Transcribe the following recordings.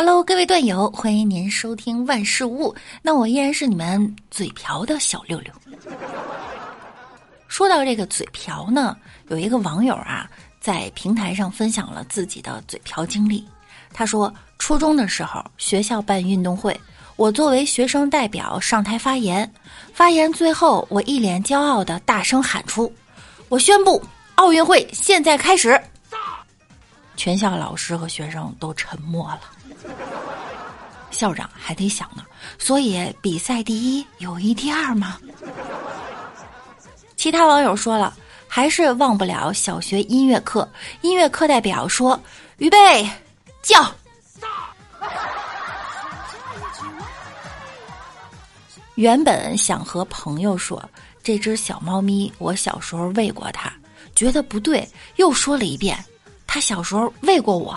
Hello，各位段友，欢迎您收听万事屋。那我依然是你们嘴瓢的小六六。说到这个嘴瓢呢，有一个网友啊，在平台上分享了自己的嘴瓢经历。他说，初中的时候，学校办运动会，我作为学生代表上台发言。发言最后，我一脸骄傲的大声喊出：“我宣布，奥运会现在开始。”全校老师和学生都沉默了。校长还得想呢，所以比赛第一有一第二吗？其他网友说了，还是忘不了小学音乐课，音乐课代表说：“预备，叫。”原本想和朋友说，这只小猫咪我小时候喂过它，觉得不对，又说了一遍，它小时候喂过我。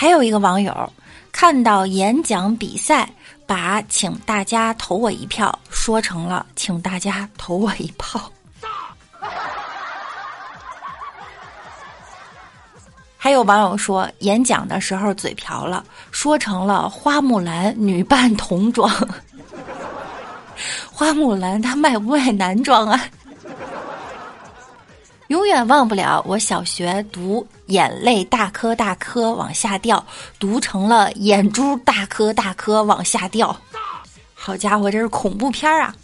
还有一个网友看到演讲比赛，把“请大家投我一票”说成了“请大家投我一炮”。还有网友说，演讲的时候嘴瓢了，说成了“花木兰女扮童装”。花木兰她卖不卖男装啊？永远忘不了我小学读眼泪大颗大颗往下掉，读成了眼珠大颗大颗往下掉。好家伙，这是恐怖片啊！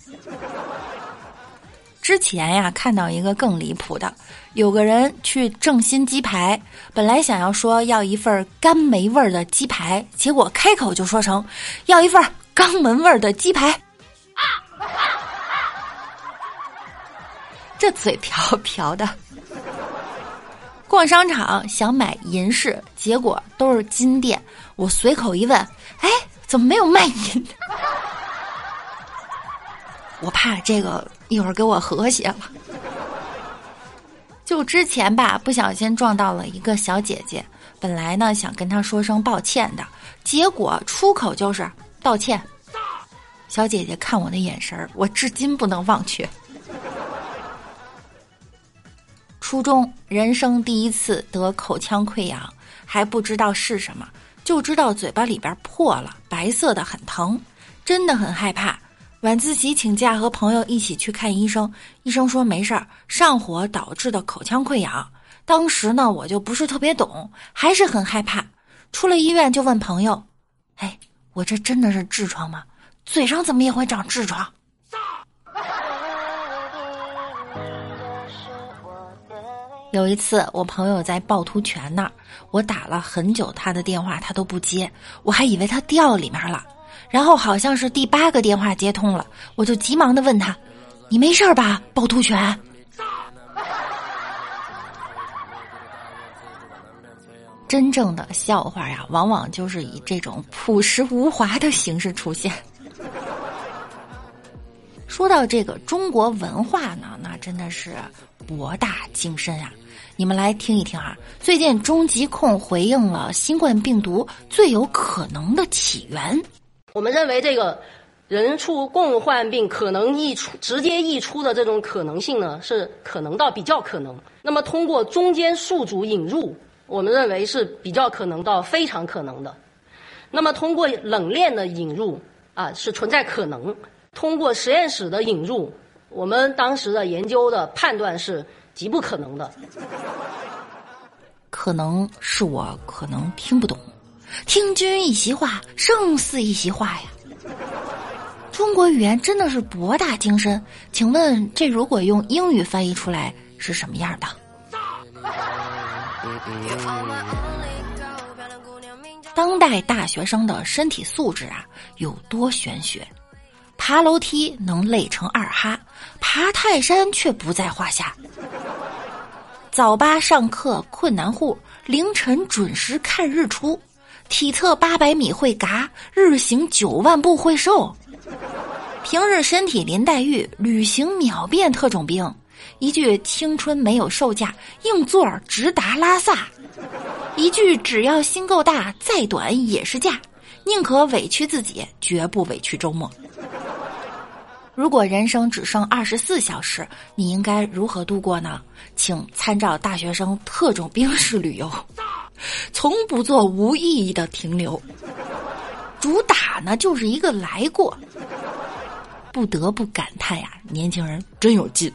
之前呀，看到一个更离谱的，有个人去正新鸡排，本来想要说要一份干梅味儿的鸡排，结果开口就说成要一份肛门味儿的鸡排。啊啊这嘴瓢瓢的，逛商场想买银饰，结果都是金店。我随口一问，哎，怎么没有卖银的？我怕这个一会儿给我和谐了。就之前吧，不小心撞到了一个小姐姐，本来呢想跟她说声抱歉的，结果出口就是道歉。小姐姐看我的眼神儿，我至今不能忘却。初中人生第一次得口腔溃疡，还不知道是什么，就知道嘴巴里边破了，白色的很疼，真的很害怕。晚自习请假和朋友一起去看医生，医生说没事儿，上火导致的口腔溃疡。当时呢，我就不是特别懂，还是很害怕。出了医院就问朋友：“哎，我这真的是痔疮吗？嘴上怎么也会长痔疮？”有一次，我朋友在趵突泉那儿，我打了很久他的电话，他都不接，我还以为他掉里面了。然后好像是第八个电话接通了，我就急忙的问他：“你没事吧？趵突泉。”真正的笑话呀，往往就是以这种朴实无华的形式出现。说到这个中国文化呢，那真的是博大精深啊！你们来听一听啊。最近中疾控回应了新冠病毒最有可能的起源。我们认为，这个人畜共患病可能溢出、直接溢出的这种可能性呢，是可能到比较可能。那么，通过中间宿主引入，我们认为是比较可能到非常可能的。那么，通过冷链的引入啊，是存在可能；通过实验室的引入，我们当时的研究的判断是极不可能的。可能是我可能听不懂。听君一席话，胜似一席话呀！中国语言真的是博大精深，请问这如果用英语翻译出来是什么样的？当代大学生的身体素质啊，有多玄学？爬楼梯能累成二哈，爬泰山却不在话下。早八上课困难户，凌晨准时看日出。体测八百米会嘎，日行九万步会瘦。平日身体林黛玉，旅行秒变特种兵。一句青春没有售价，硬座直达拉萨。一句只要心够大，再短也是价。宁可委屈自己，绝不委屈周末。如果人生只剩二十四小时，你应该如何度过呢？请参照大学生特种兵式旅游。从不做无意义的停留。主打呢就是一个来过，不得不感叹呀，年轻人真有劲。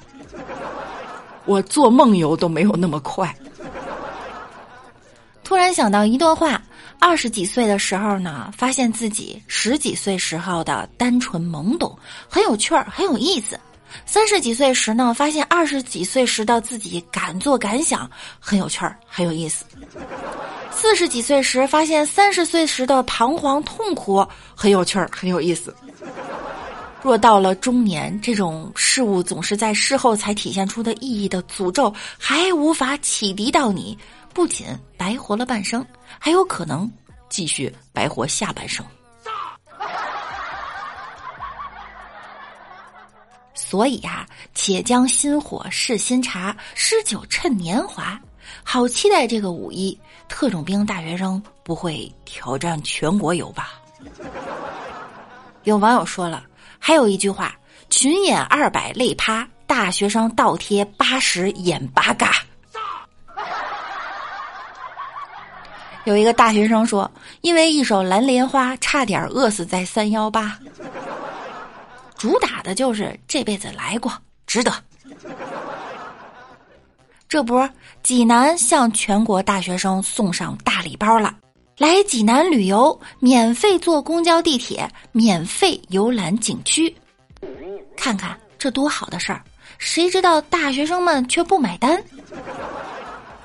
我做梦游都没有那么快。突然想到一段话：二十几岁的时候呢，发现自己十几岁时候的单纯懵懂，很有趣儿，很有意思；三十几岁时呢，发现二十几岁时的自己敢做敢想，很有趣儿，很有意思；四十几岁时发现三十岁时的彷徨痛苦，很有趣儿，很有意思。若到了中年，这种事物总是在事后才体现出的意义的诅咒，还无法启迪到你。不仅白活了半生，还有可能继续白活下半生。所以啊，且将新火试新茶，诗酒趁年华。好期待这个五一，特种兵大学生不会挑战全国游吧？有网友说了，还有一句话：群演二百累趴，大学生倒贴八十演八嘎。有一个大学生说：“因为一首《蓝莲花》，差点饿死在三幺八。”主打的就是这辈子来过，值得。这不，济南向全国大学生送上大礼包了。来济南旅游，免费坐公交、地铁，免费游览景区，看看这多好的事儿！谁知道大学生们却不买单。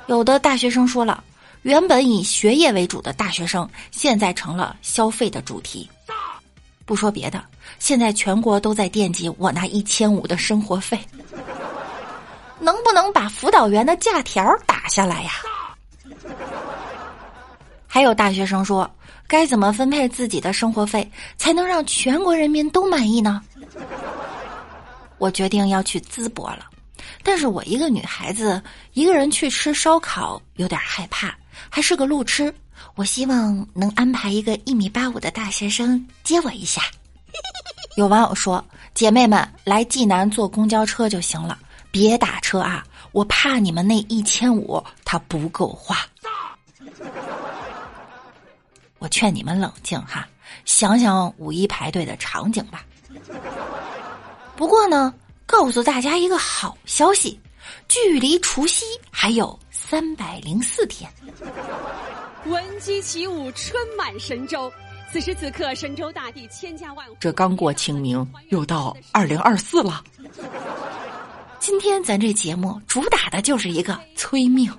有的大学生说了。原本以学业为主的大学生，现在成了消费的主题。不说别的，现在全国都在惦记我那一千五的生活费，能不能把辅导员的假条打下来呀？还有大学生说，该怎么分配自己的生活费才能让全国人民都满意呢？我决定要去淄博了，但是我一个女孩子一个人去吃烧烤有点害怕。还是个路痴，我希望能安排一个一米八五的大学生接我一下。有网友说：“姐妹们来济南坐公交车就行了，别打车啊！我怕你们那一千五他不够花。”我劝你们冷静哈，想想五一排队的场景吧。不过呢，告诉大家一个好消息，距离除夕还有。三百零四天，闻鸡起舞，春满神州。此时此刻，神州大地千家万户。这刚过清明，又到二零二四了。今天咱这节目主打的就是一个催命。